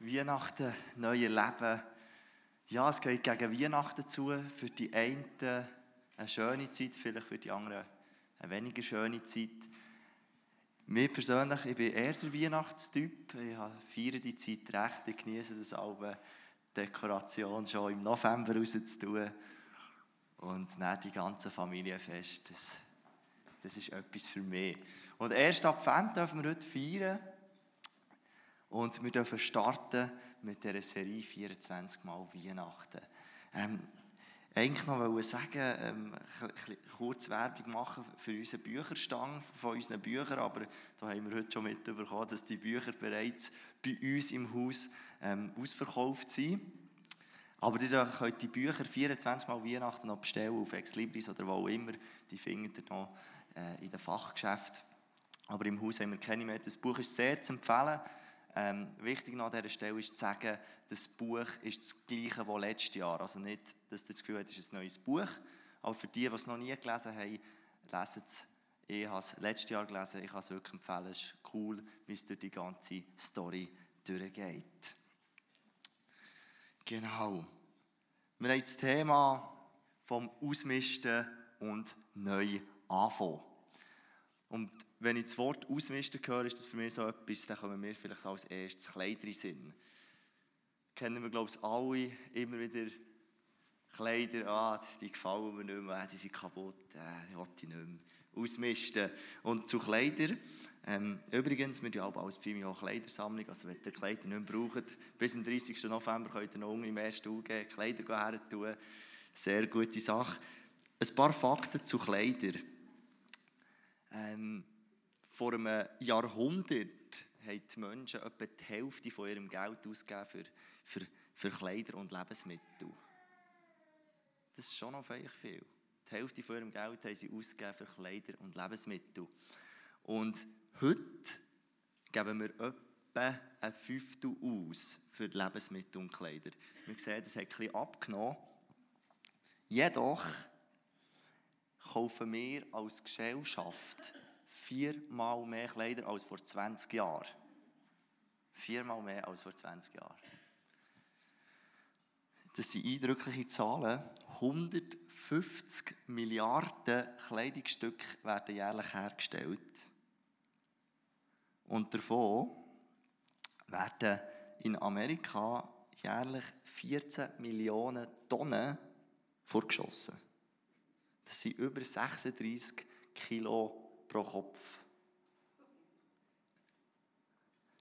Weihnachten, neue Leben. Ja, es geht gegen Weihnachten zu. Für die einen eine schöne Zeit, vielleicht für die anderen eine weniger schöne Zeit. Mir persönlich, ich bin eher der Weihnachtstyp. Ich feiere die Zeit recht. Ich genieße das alle Dekoration schon im November rauszutun. Und dann die ganze Familienfest. Das, das ist etwas für mich. Und erst Advent dürfen wir heute feiern. Und wir dürfen starten mit dieser Serie 24 Mal Weihnachten. Ähm, eigentlich noch sagen, ähm, kurz Werbung machen für unseren Bücherstand von unseren Büchern, aber da haben wir heute schon mitbekommen, dass die Bücher bereits bei uns im Haus ähm, ausverkauft sind. Aber ihr könnt die Bücher 24 Mal Weihnachten noch bestellen auf Exlibris oder wo auch immer. Die findet ihr noch äh, in den Fachgeschäften. Aber im Haus haben wir keine mehr. Das Buch ist sehr zu empfehlen. Ähm, wichtig an dieser Stelle ist zu sagen, das Buch ist das gleiche wie letztes Jahr. Also nicht, dass du das Gefühl hast, es ist ein neues Buch. Aber für die, die es noch nie gelesen haben, lesen es. Ich habe es letztes Jahr gelesen, ich kann es wirklich empfehlen. Es ist cool, wie es durch die ganze Story durchgeht. Genau. Wir haben das Thema vom Ausmisten und neu anfangen. Und wenn ich das Wort ausmisten höre, ist das für mich so etwas, da kommen wir vielleicht als erstes Kleider in Sinn. Kennen wir, glaube ich, alle immer wieder Kleider, ah, die gefallen mir nicht mehr, die sind kaputt, äh, die will ich nicht mehr ausmisten. Und zu Kleidern, ähm, übrigens, wir haben als Film auch Kleidersammlung, also wenn ihr Kleider nicht mehr braucht, bis zum 30. November könnt ihr noch im ersten geben, Kleider her tun. Sehr gute Sache. Ein paar Fakten zu Kleidern. Ähm, vor einem Jahrhundert haben die Menschen etwa die Hälfte von ihrem Geld ausgegeben für, für, für Kleider und Lebensmittel. Das ist schon noch viel. Die Hälfte von ihrem Geld haben sie ausgegeben für Kleider und Lebensmittel. Und heute geben wir etwa ein Fünftel aus für Lebensmittel und Kleider. Wir sehen, das hat bisschen abgenommen. Jedoch kaufen wir als Gesellschaft viermal mehr Kleider als vor 20 Jahren. Viermal mehr als vor 20 Jahren. Das sind eindrückliche Zahlen. 150 Milliarden Kleidungsstücke werden jährlich hergestellt. Und davon werden in Amerika jährlich 14 Millionen Tonnen vorgeschossen. Das sind über 36 Kilo pro Kopf.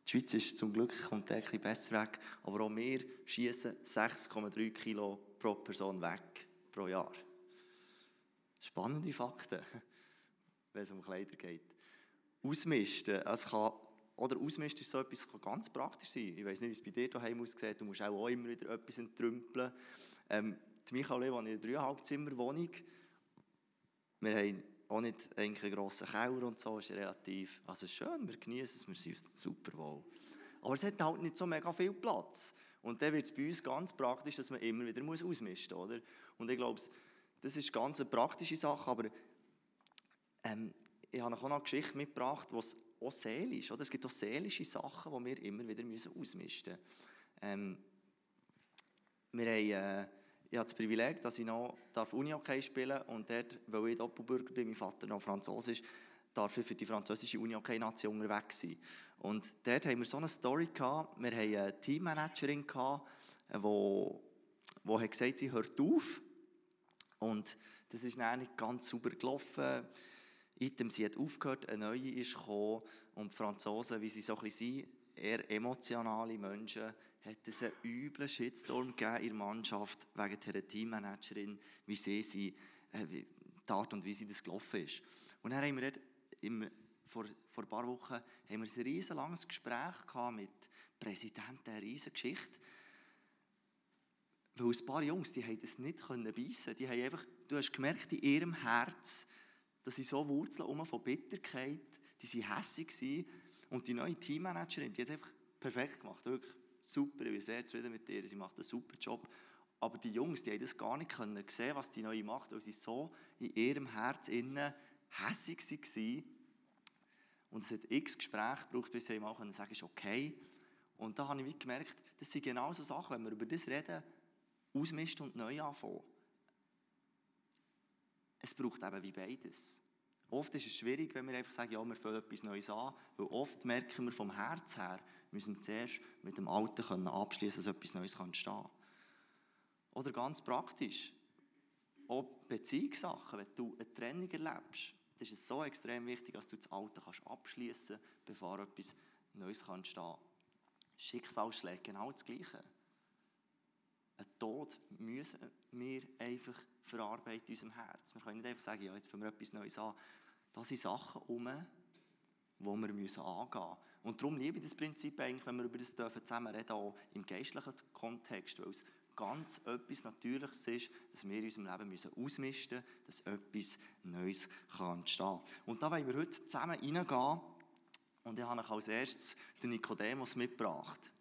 Die Schweiz ist zum Glück kommt ein bisschen besser weg, aber auch wir schießen 6,3 Kilo pro Person weg pro Jahr. Spannende Fakten, wenn es um Kleider geht. Ausmisten, es kann, oder Ausmisten ist so etwas, kann ganz praktisch sein. Ich weiß nicht, wie es bei dir daheim aussieht, du musst auch, immer wieder etwas entrümpeln. Ähm, die Michael wohnt in einer dreieinhalb Zimmer Wohnung. Wir haben auch nicht einen grossen Keller und so, ist relativ, also schön, wir genießen es, wir sind super wohl. Aber es hat halt nicht so mega viel Platz. Und dann wird es bei uns ganz praktisch, dass man immer wieder muss ausmisten muss, oder? Und ich glaube, das ist ganz eine praktische Sache, aber ähm, ich habe auch noch eine Geschichte mitgebracht, was auch seelisch, oder? Es gibt auch seelische Sachen, die wir immer wieder ausmisten müssen. Ähm, wir haben... Äh, ich habe das Privileg, dass ich noch Uni-Hockey spielen darf und dort, weil ich Doppelbürger bin, mein Vater noch Französisch, darf ich für die französische Uni-Hockey-Nation unterwegs sein. Und dort haben wir so eine Story gehabt, wir hatten eine Teammanagerin gehabt, die, die hat sie hört auf und das ist dann nicht ganz sauber gelaufen. Item, sie hat aufgehört, eine neue ist gekommen und die Franzosen, wie sie so ein bisschen sind, eher emotionale Menschen, hat es einen üblen Shitstorm gegeben in der Mannschaft wegen dieser Teammanagerin, wie sie, sie äh, die Art und wie sie das gelaufen ist. Und dann haben wir im, vor, vor ein paar Wochen haben wir ein riesen langes Gespräch gehabt mit Präsidenten, eine riesige Geschichte. Weil ein paar Jungs, die haben das nicht können beißen. Die haben einfach, du hast gemerkt in ihrem Herz, dass sie so Wurzeln um von Bitterkeit, die waren hässlich und die neue Teammanagerin, die hat es einfach perfekt gemacht, wirklich super, ich bin sehr zufrieden mit ihr, sie macht einen super Job. Aber die Jungs, die haben das gar nicht können sehen, was die Neue macht, weil sie so in ihrem Herz innen hässig waren. Und es hat x Gespräche gebraucht, bis sie mal sagen, ist okay. Und da habe ich gemerkt, das sind genau so Sachen, wenn wir über das reden, ausmisten und neu anfangen. Es braucht eben wie beides. Oft ist es schwierig, wenn wir einfach sagen, ja, wir fangen etwas Neues an, weil oft merken wir vom Herz her, müssen wir zuerst mit dem Alten abschließen, dass etwas Neues entstehen. Oder ganz praktisch, auch Beziehungssachen, wenn du eine Trennung erlebst, dann ist es so extrem wichtig, dass du das Alte kannst abschließen kannst, bevor etwas Neues entstehen kann. Schicksalsschläge, genau das Gleiche. Ein Tod müssen wir einfach verarbeiten in unserem Herz. Wir können nicht einfach sagen, ja, jetzt fangen wir etwas Neues an. Da sind Sachen herum, die wir angehen müssen. Und darum liebe ich das Prinzip eigentlich, wenn wir über das dürfen zusammen reden, auch im geistlichen Kontext, weil es ganz etwas Natürliches ist, dass wir in unserem Leben müssen ausmisten müssen, dass etwas Neues kann entstehen kann. Und da wollen wir heute zusammen reingehen und ich habe euch als erstes den Nikodemus mitgebracht.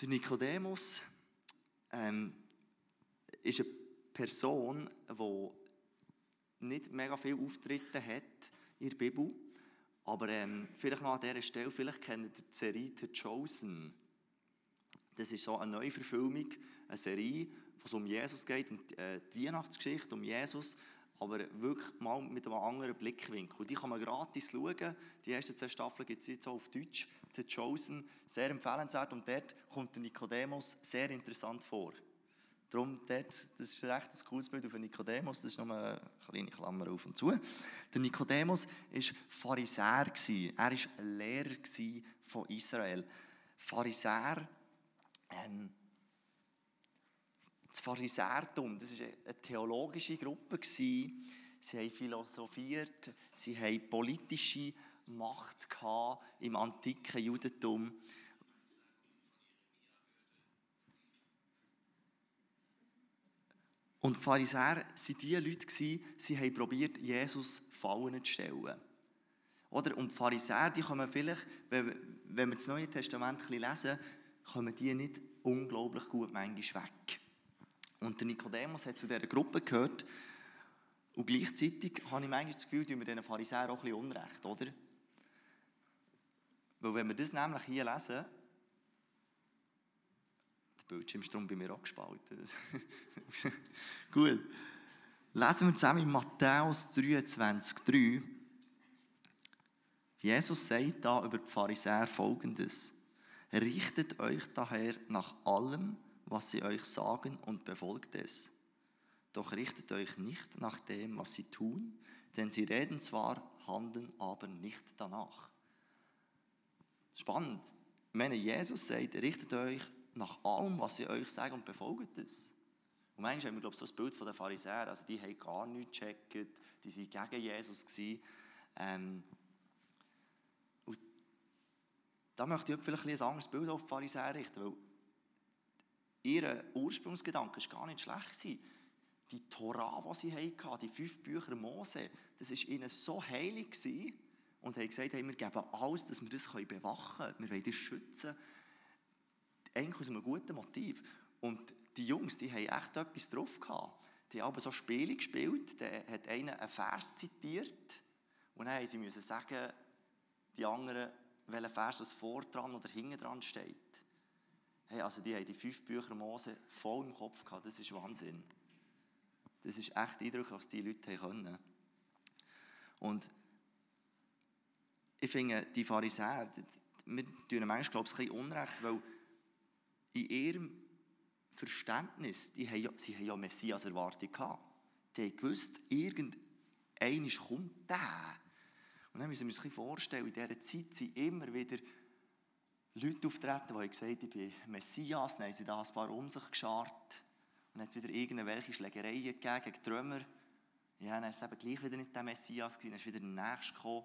Der Nikodemus ähm, ist eine Person, die nicht mega viele Auftritte hat in der Bibel. Aber ähm, vielleicht noch an dieser Stelle, vielleicht kennt ihr die Serie The Chosen. Das ist so eine Neuverfilmung, eine Serie, wo es um Jesus geht, um die, äh, die Weihnachtsgeschichte, um Jesus, aber wirklich mal mit einem anderen Blickwinkel. Die kann man gratis schauen. Die ersten zwei Staffeln gibt es jetzt auch auf Deutsch. The Chosen, sehr empfehlenswert. Und dort kommt der Nikodemus sehr interessant vor. Darum, dort, das ist recht ein cooles Bild auf Nikodemus, das ist nur eine kleine Klammer auf und zu. Der Nikodemus war Pharisäer. Er war Lehrer von Israel. Pharisäer, ähm, das Pharisäertum, das war eine theologische Gruppe. Sie haben philosophiert, sie haben politische Macht im antiken Judentum. Und die Pharisäer waren die Leute, die haben probiert, Jesus Fallen zu stellen. Oder? Und die Pharisäer, die kommen vielleicht, wenn, wir das Neue Testament lesen, kommen die nicht unglaublich gut manchmal weg. Und der Nikodemus hat zu dieser Gruppe gehört. Und gleichzeitig habe ich manchmal das Gefühl, tun wir diesen Pharisäern auch ein bisschen Unrecht, oder? Weil wenn wir das nämlich hier lesen, Bildschirm ist bei mir auch gespalten. Gut. Lesen wir zusammen in Matthäus 23,3. Jesus sagt da über die Pharisäer folgendes: Richtet euch daher nach allem, was sie euch sagen und befolgt es. Doch richtet euch nicht nach dem, was sie tun, denn sie reden zwar, handeln aber nicht danach. Spannend. Wenn Jesus sagt, richtet euch nach allem, was sie euch sagen und befolgt es. Und manchmal haben wir, glaube ich, so das Bild von den Pharisäern, also die haben gar nichts gecheckt, die waren gegen Jesus. Ähm, und da möchte ich vielleicht ein anderes Bild auf die Pharisäer richten, weil ihr Ursprungsgedanke war gar nicht schlecht. Die Torah, die sie hatten, die fünf Bücher Mose, das war ihnen so heilig und haben gesagt, hey, wir geben alles, dass wir das bewachen können. Wir wollen das schützen eigentlich aus einem guten Motiv. Und die Jungs, die haben echt etwas drauf gehabt. Die haben aber so Spiele gespielt, da hat einer einen Vers zitiert und dann sie sagen, die anderen, welcher Vers das vor dran oder hinten dran steht. Hey, also die haben die fünf Bücher Mose voll im Kopf gehabt, das ist Wahnsinn. Das ist echt eindrücklich, was die Leute können. Und ich finde, die Pharisäer, wir tun manchmal, glaube ich, ein bisschen Unrecht, weil in ihrem Verständnis, die haben ja, sie haben ja Messias-Erwartung gehabt. Die haben gewusst, kommt der. Und dann müssen wir uns ein bisschen vorstellen, in dieser Zeit sind immer wieder Leute auftreten, die haben gesagt, ich bin Messias, dann haben sie da ein paar um sich geschart. Und dann hat es wieder irgendwelche Schlägereien gegeben gegen Römer. Ja, dann ist es eben gleich wieder nicht der Messias gewesen, dann ist wieder der Nächste gekommen.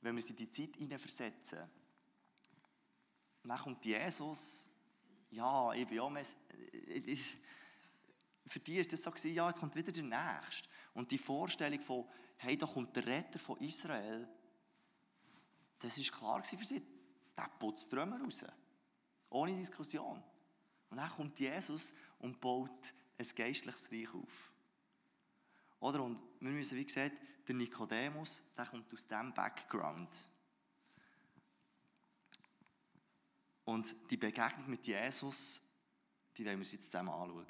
Wenn wir uns in die Zeit hineinversetzen, dann kommt Jesus ja, ich bin auch Mess Für die war das so, ja, jetzt kommt wieder der Nächste. Und die Vorstellung von, hey, da kommt der Retter von Israel, das war klar für sie. Der putzt Trümmer raus. Ohne Diskussion. Und dann kommt Jesus und baut ein geistliches Reich auf. Oder? Und wir müssen, wie gesagt, der Nikodemus, der kommt aus diesem Background. Und die Begegnung mit Jesus, die wollen wir uns jetzt zusammen anschauen.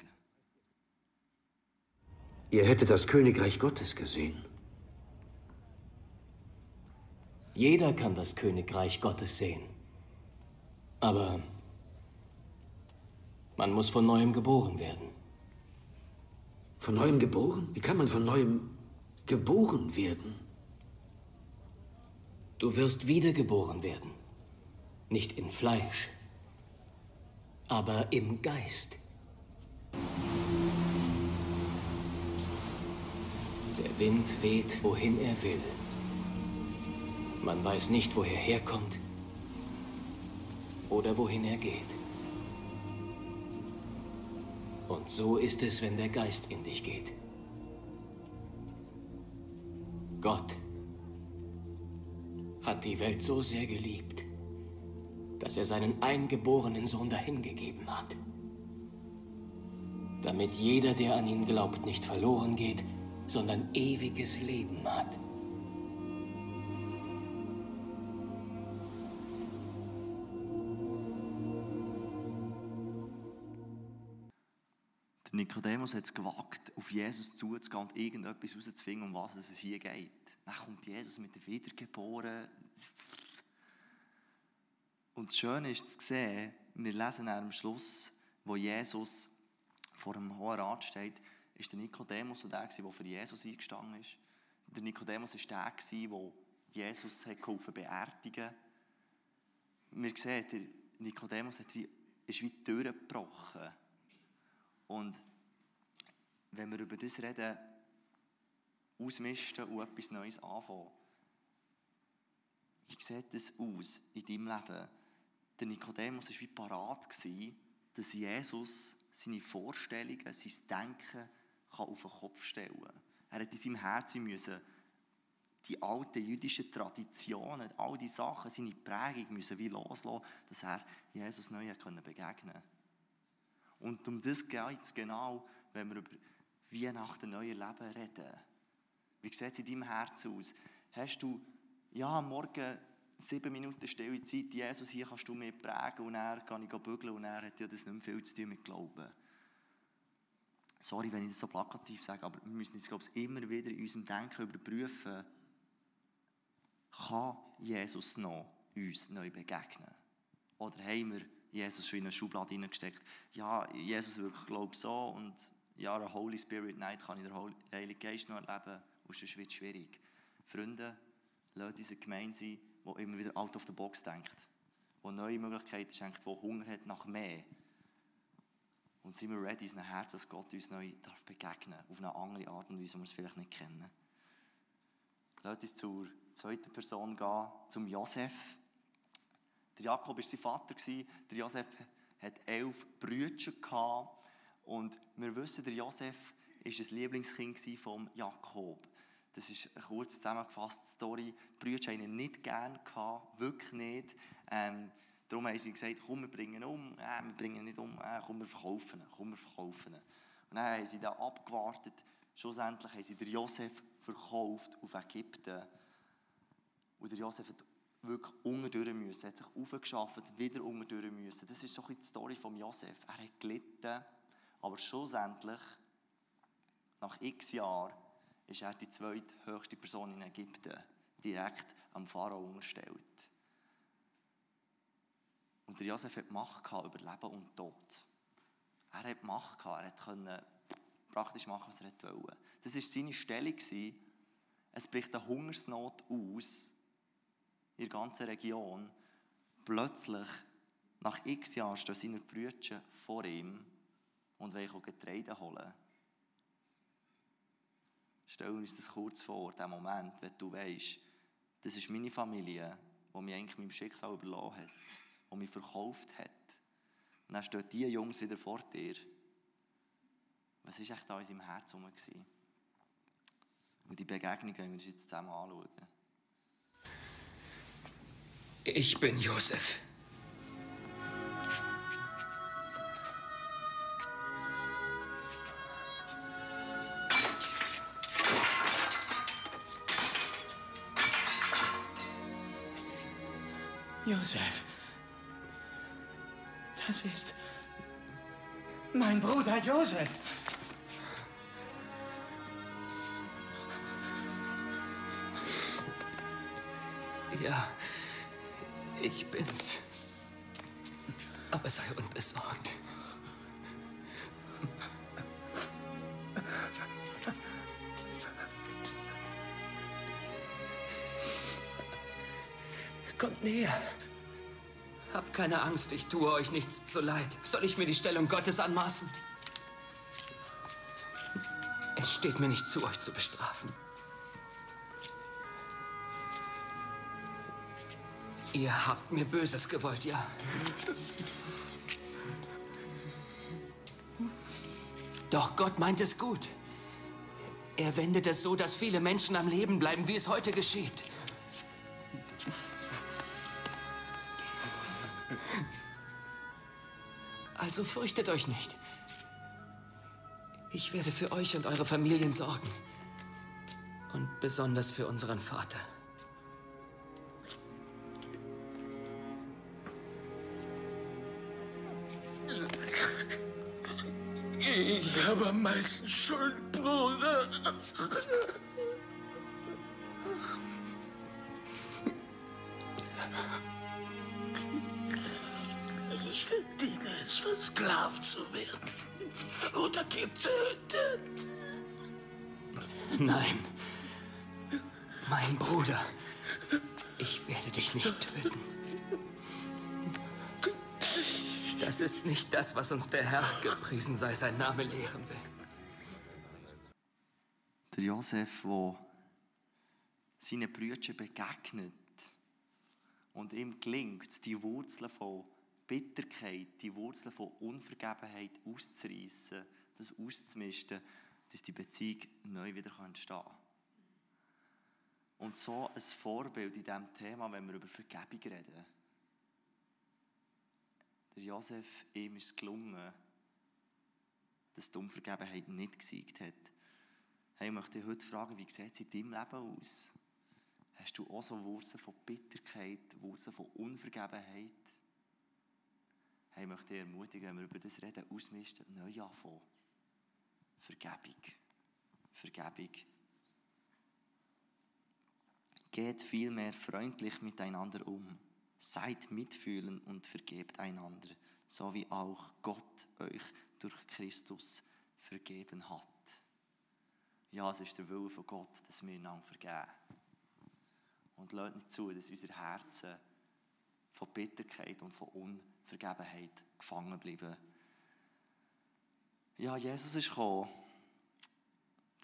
Ihr hättet das Königreich Gottes gesehen. Jeder kann das Königreich Gottes sehen. Aber man muss von neuem geboren werden. Von neuem geboren? Wie kann man von neuem geboren werden? Du wirst wiedergeboren werden. Nicht in Fleisch, aber im Geist. Der Wind weht, wohin er will. Man weiß nicht, woher er herkommt oder wohin er geht. Und so ist es, wenn der Geist in dich geht. Gott hat die Welt so sehr geliebt, dass er seinen eingeborenen Sohn dahingegeben hat. Damit jeder, der an ihn glaubt, nicht verloren geht, sondern ewiges Leben hat. Nikodemus hat es gewagt, auf Jesus zuzugehen und irgendetwas herauszufinden, um was es hier geht. Dann kommt Jesus mit der Wiedergeboren. Und das Schöne ist zu sehen, wir lesen am Schluss, wo Jesus vor dem Hohen Rat steht, ist der Nikodemus der, der für Jesus eingestanden ist. Der Nikodemus war der, der Jesus geholfen beerdigen. Wir sehen, der Nikodemus hat wie, ist wie durchgebrochen. Und wenn wir über das reden, ausmisten und etwas Neues anfangen. Wie sieht das aus in deinem Leben? Der Nikodemus war wie parat, dass Jesus seine Vorstellungen, sein Denken auf den Kopf stellen kann. Er hat in seinem Herzen müssen die alten jüdischen Traditionen, all die Sachen, seine Prägung müssen wie loslassen, dass er Jesus neu begegnen konnte. Und um das geht es genau, wenn wir über Weihnachten, neue Leben reden. Wie sieht es in deinem Herz aus? Hast du, ja, Morgen sieben Minuten stille Zeit, Jesus, hier kannst du mich prägen und er kann ich bügeln und er hat ja das nicht mehr viel zu tun mit Glauben. Sorry, wenn ich das so plakativ sage, aber wir müssen uns, glaube ich, immer wieder in unserem Denken überprüfen, kann Jesus noch uns neu begegnen? Oder haben wir Jesus schon in eine Schublade hineingesteckt? Ja, Jesus wirkt, glaube so und ja, eine Holy Spirit Night kann ich den Heiligen Geist noch erleben und sonst wird es schwierig. Freunde, lasst uns eine Gemeinde sein, die immer wieder out of the box denkt, die neue Möglichkeiten schenkt, die Hunger hat nach mehr. Und sind wir ready, in Herz, dass Gott uns neu darf begegnen auf eine andere Art und Weise, wie wir es vielleicht nicht kennen. Lasst uns zur zweiten Person gehen, zum Josef. Der Jakob war sein Vater, der Josef hat elf Brüder und wir wissen, der Josef war ein Lieblingskind von Jakob. Das ist eine kurz zusammengefasste Story. Die Brüder haben ihn nicht gerne wirklich nicht. Ähm, darum haben sie gesagt, komm, wir bringen ihn um. Äh, wir bringen ihn nicht um, äh, komm, wir verkaufen ihn. Komm, wir verkaufen ihn. Und dann haben sie da abgewartet. Schlussendlich haben sie den Josef verkauft auf Ägypten. Und der Josef hat wirklich unterdurch müssen, hat sich aufgeschafft, wieder unterdurch müssen. Das ist so ein die Story von Josef. Er hat gelitten aber schlussendlich, nach x Jahren, ist er die zweithöchste Person in Ägypten, direkt am Pharao unterstellt. Und der Josef hat Macht über Leben und Tod. Er hat Macht gehabt, er konnte praktisch machen, was er wollte. Das war seine Stellung. Es bricht eine Hungersnot aus in der ganzen Region. Plötzlich, nach x Jahren, stehen seine Brüder vor ihm und wollen Getreide holen. Stell uns das kurz vor, den Moment, wenn du weißt, das ist meine Familie, die mich eigentlich meinem Schicksal überlassen hat, die mich verkauft hat. Und dann stehen diese Jungs wieder vor dir. Was war echt da in seinem Herz rum? Und die Begegnung wollen wir uns jetzt zusammen anschauen. Ich bin Josef. Josef. Es ist mein Bruder Josef. Ja, ich bin's. Aber sei unbesorgt. Kommt näher. Habt keine Angst, ich tue euch nichts zu leid. Soll ich mir die Stellung Gottes anmaßen? Es steht mir nicht zu, euch zu bestrafen. Ihr habt mir Böses gewollt, ja. Doch Gott meint es gut. Er wendet es so, dass viele Menschen am Leben bleiben, wie es heute geschieht. Also fürchtet euch nicht. Ich werde für euch und eure Familien sorgen. Und besonders für unseren Vater. Ich habe am meisten Schuld, Bruder. Versklavt zu werden. Oder getötet. Nein. Mein Bruder. Ich werde dich nicht töten. Das ist nicht das, was uns der Herr, gepriesen sei sein Name, lehren will. Der Josef, der seinen Brüdern begegnet und ihm gelingt, die Wurzeln von Bitterkeit, die Wurzeln von Unvergebenheit auszureißen, das auszumisten, dass die Beziehung neu wieder entstehen kann. Und so ein Vorbild in diesem Thema, wenn wir über Vergebung reden. Der Josef, ihm ist es gelungen, dass die Unvergebenheit nicht gesiegt hat. Hey, ich möchte dich heute fragen, wie sieht es in deinem Leben aus? Hast du auch so Wurzeln von Bitterkeit, Wurzeln von Unvergebenheit? Hey, ich möchte dich ermutigen, wenn wir über das reden, ausmisten, neu anfangen. Vergebung. Vergebung. Geht vielmehr freundlich miteinander um. Seid mitfühlend und vergebt einander, so wie auch Gott euch durch Christus vergeben hat. Ja, es ist der Wille von Gott, dass wir einander vergeben. Und lasst nicht zu, dass unsere Herzen von Bitterkeit und von Unvergebenheit gefangen bleiben. Ja, Jesus ist gekommen.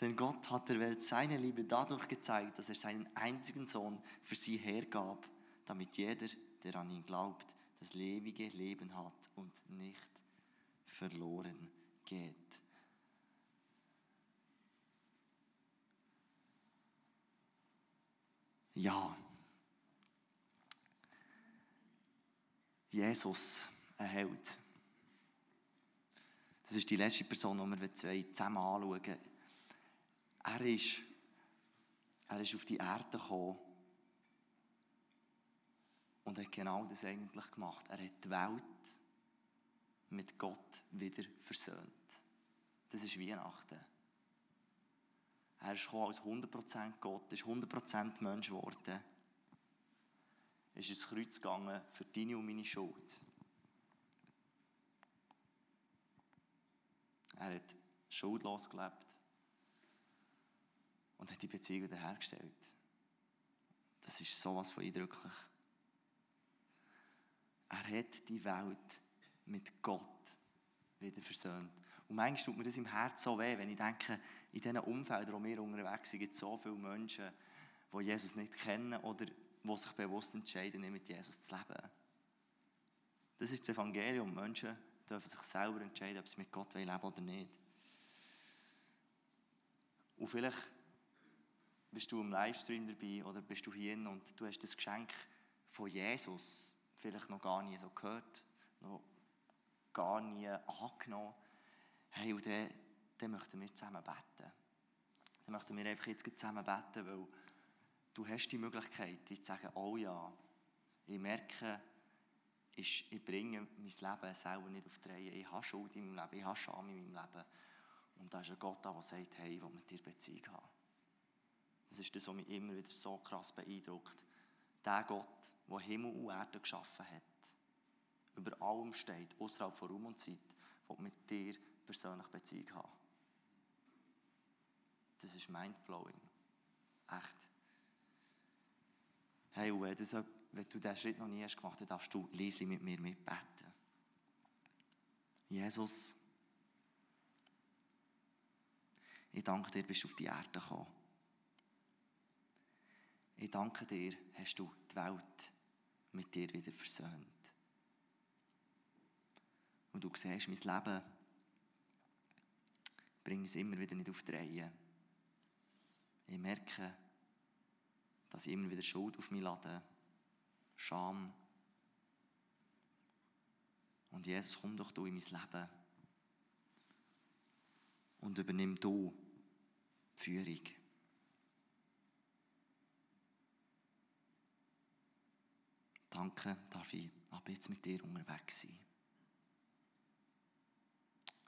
Denn Gott hat der Welt seine Liebe dadurch gezeigt, dass er seinen einzigen Sohn für sie hergab, damit jeder, der an ihn glaubt, das ewige Leben hat und nicht verloren geht. Ja. Jesus, ein Held. Das ist die letzte Person, die wir zwei zusammen anschauen. Er ist, er ist auf die Erde gekommen und hat genau das eigentlich gemacht. Er hat die Welt mit Gott wieder versöhnt. Das ist Weihnachten. Er ist als 100% Gott, ist 100% Mensch geworden. Ist ins Kreuz gegangen für deine und meine Schuld. Er hat schuldlos gelebt und hat die Beziehung wiederhergestellt. Das ist sowas von eindrücklich. Er hat die Welt mit Gott wieder versöhnt. Und manchmal tut mir das im Herzen so weh, wenn ich denke, in diesen Umfeldern, wo wir unterwegs sind, gibt es so viele Menschen, die Jesus nicht kennen oder die sich bewusst entscheiden, nicht mit Jesus zu leben. Das ist das Evangelium. Menschen dürfen sich selber entscheiden, ob sie mit Gott leben wollen oder nicht. Und vielleicht bist du im Livestream dabei oder bist du hier und du hast das Geschenk von Jesus vielleicht noch gar nie so gehört, noch gar nie angenommen. Hey, und dann, dann möchten wir zusammen beten. Dann möchten wir einfach jetzt zusammen beten, weil du hast die Möglichkeit, zu sagen, oh ja, ich merke, ist, ich bringe mein Leben selber nicht auf die Reihe. Ich habe Schuld in meinem Leben, ich habe Scham in meinem Leben. Und da ist ein Gott da, der sagt, hey, ich will mit dir Beziehung haben. Das ist das, was mich immer wieder so krass beeindruckt. Der Gott, der Himmel und Erde geschaffen hat, über allem steht, außerhalb von Raum und Zeit, will mit dir persönlich Beziehung haben. Das ist mindblowing. Echt. Hey, und wenn, das, wenn du diesen Schritt noch nie hast gemacht, dann darfst du leise mit mir mitbeten. Jesus, ich danke dir, bist du auf die Erde gekommen. Ich danke dir, hast du die Welt mit dir wieder versöhnt. Und du siehst, mein Leben bringe es immer wieder nicht auf die Reihe. Ich merke, dass ich immer wieder Schuld auf mich lade, Scham. Und Jesus, komm doch du in mein Leben und übernimm du die Führung. Danke, darf ich ab jetzt mit dir unterwegs sein.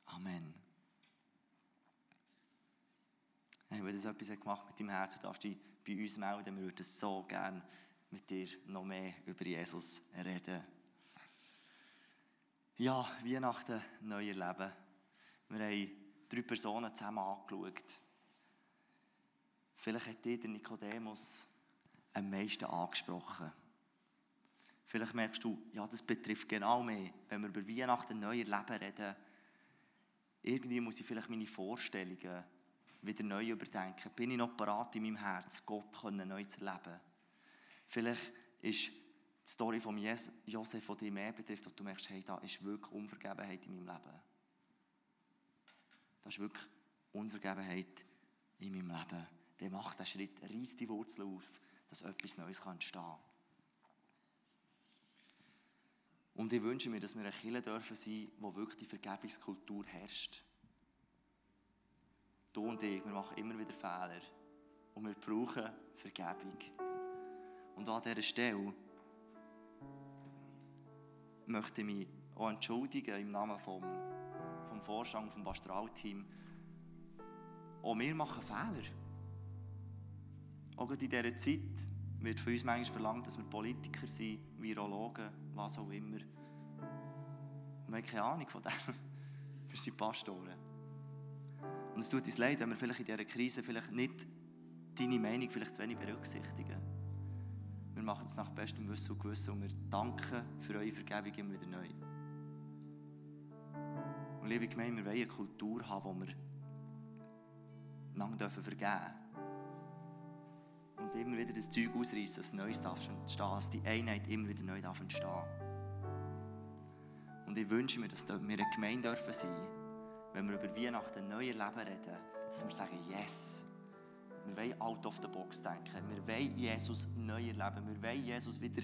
Amen. Hey, wenn das etwas gemacht mit deinem Herzen, darfst du dich bei uns melden. Wir würden so gerne mit dir noch mehr über Jesus reden. Ja, Weihnachten neu erleben. Wir haben drei Personen zusammen angeschaut. Vielleicht hat dir der Nikodemus am meisten angesprochen. Vielleicht merkst du, ja, das betrifft genau mich. Wenn wir über Weihnachten neu erleben reden, irgendwie muss ich vielleicht meine Vorstellungen wieder neu überdenken. Bin ich noch bereit in meinem Herz, Gott neu zu erleben? Vielleicht ist die Story von Josef, die dich mehr betrifft, dass du merkst, hey, da ist wirklich Unvergebenheit in meinem Leben. Da ist wirklich Unvergebenheit in meinem Leben. Der macht den Schritt, reißt die Wurzel auf, dass etwas Neues entstehen kann. Und ich wünsche mir, dass wir eine Kirche dürfen sein, wo wirklich die Vergebungskultur herrscht. Du und ich, wir machen immer wieder Fehler. Und wir brauchen Vergebung. Und an dieser Stelle möchte ich mich auch entschuldigen im Namen vom, vom Vorstand, vom Pastralteam. Auch wir machen Fehler. Auch in dieser Zeit wird von uns manchmal verlangt, dass wir Politiker sind, Virologen, was auch immer. Wir haben keine Ahnung von dem. Wir sind Pastoren. Und es tut uns leid, wenn wir vielleicht in dieser Krise vielleicht nicht deine Meinung vielleicht zu wenig berücksichtigen. Wir machen es nach bestem Wissen und Gewissen und wir danken für eure Vergebung immer wieder neu. Und liebe Gemeinde, wir wollen eine Kultur haben, wo wir vergeben dürfen und immer wieder das Zeug ausreißen, dass Neues darf entstehen, dass die Einheit immer wieder neu darf entstehen. Und ich wünsche mir, dass wir eine Gemeinde dürfen sein, wenn wir über Weihnachten neue Leben reden, dass wir sagen, yes, wir wollen out of the box denken, wir wollen Jesus neu erleben, wir wollen Jesus wieder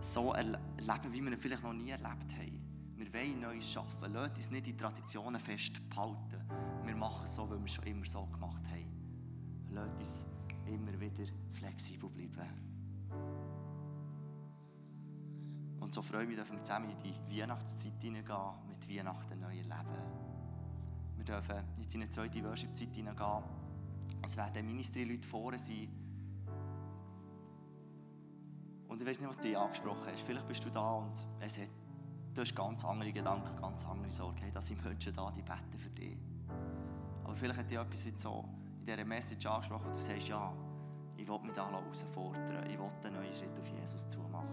so erleben, wie wir ihn vielleicht noch nie erlebt haben. Wir wollen Neues schaffen, lasst uns nicht die Traditionen festbehalten. Wir machen es so, wie wir es schon immer so gemacht haben. Lasst uns immer wieder flexibel bleiben. Und so freue ich mich, dass wir zusammen in die Weihnachtszeit hineingehen, mit Weihnachten neu erleben. Wir dürfen in die zweite Worship-Zeit hineingehen. Es werden Ministry-Leute vorne sein. Und ich weiß nicht, was dich angesprochen hast. Vielleicht bist du da und es hat, du hast ganz andere Gedanken, ganz andere Sorgen. Hey, da sind Menschen da, die beten für dich. Aber vielleicht hat dich etwas jetzt so in dieser Message angesprochen und du sagst, ja, ich will mich da herausfordern, ich will einen neuen Schritt auf Jesus zu machen.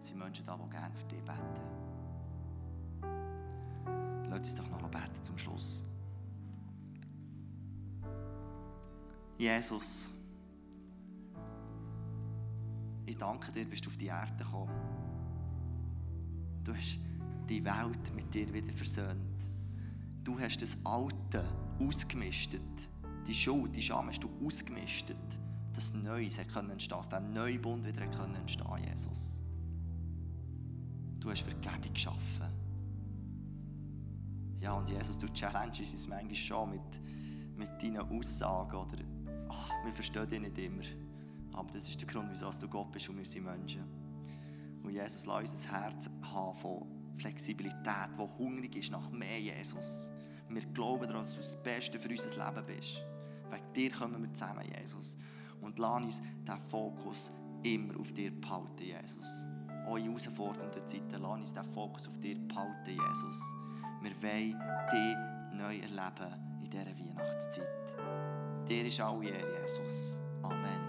Es sind Menschen da, die gerne für dich beten. Lass uns doch noch beten zum Schluss. Jesus, ich danke dir, bist du auf die Erde gekommen. Du hast die Welt mit dir wieder versöhnt. Du hast das Alte ausgemistet die Schuld, die Scham hast du ausgemistet, dass Neues entstehen konnte, dass der neue Bund wieder entstehen konnte, Jesus. Du hast Vergebung geschaffen. Ja, und Jesus, du challenges uns manchmal schon mit, mit deinen Aussagen oder ach, wir verstehen dich nicht immer. Aber das ist der Grund, wieso du Gott bist und wir sind Menschen. Und Jesus, lass ein Herz haben von Flexibilität, wo hungrig ist nach mehr Jesus. Wir glauben daran, dass du das Beste für unser Leben bist. Wegen dir kommen wir zusammen, Jesus. Und lass uns diesen Fokus immer auf dir behalten, Jesus. Auch in herausfordernden Zeiten, lass uns diesen Fokus auf dir behalten, Jesus. Wir wollen dich neu erleben in dieser Weihnachtszeit. Dir ist alle Ehre, Jesus. Amen.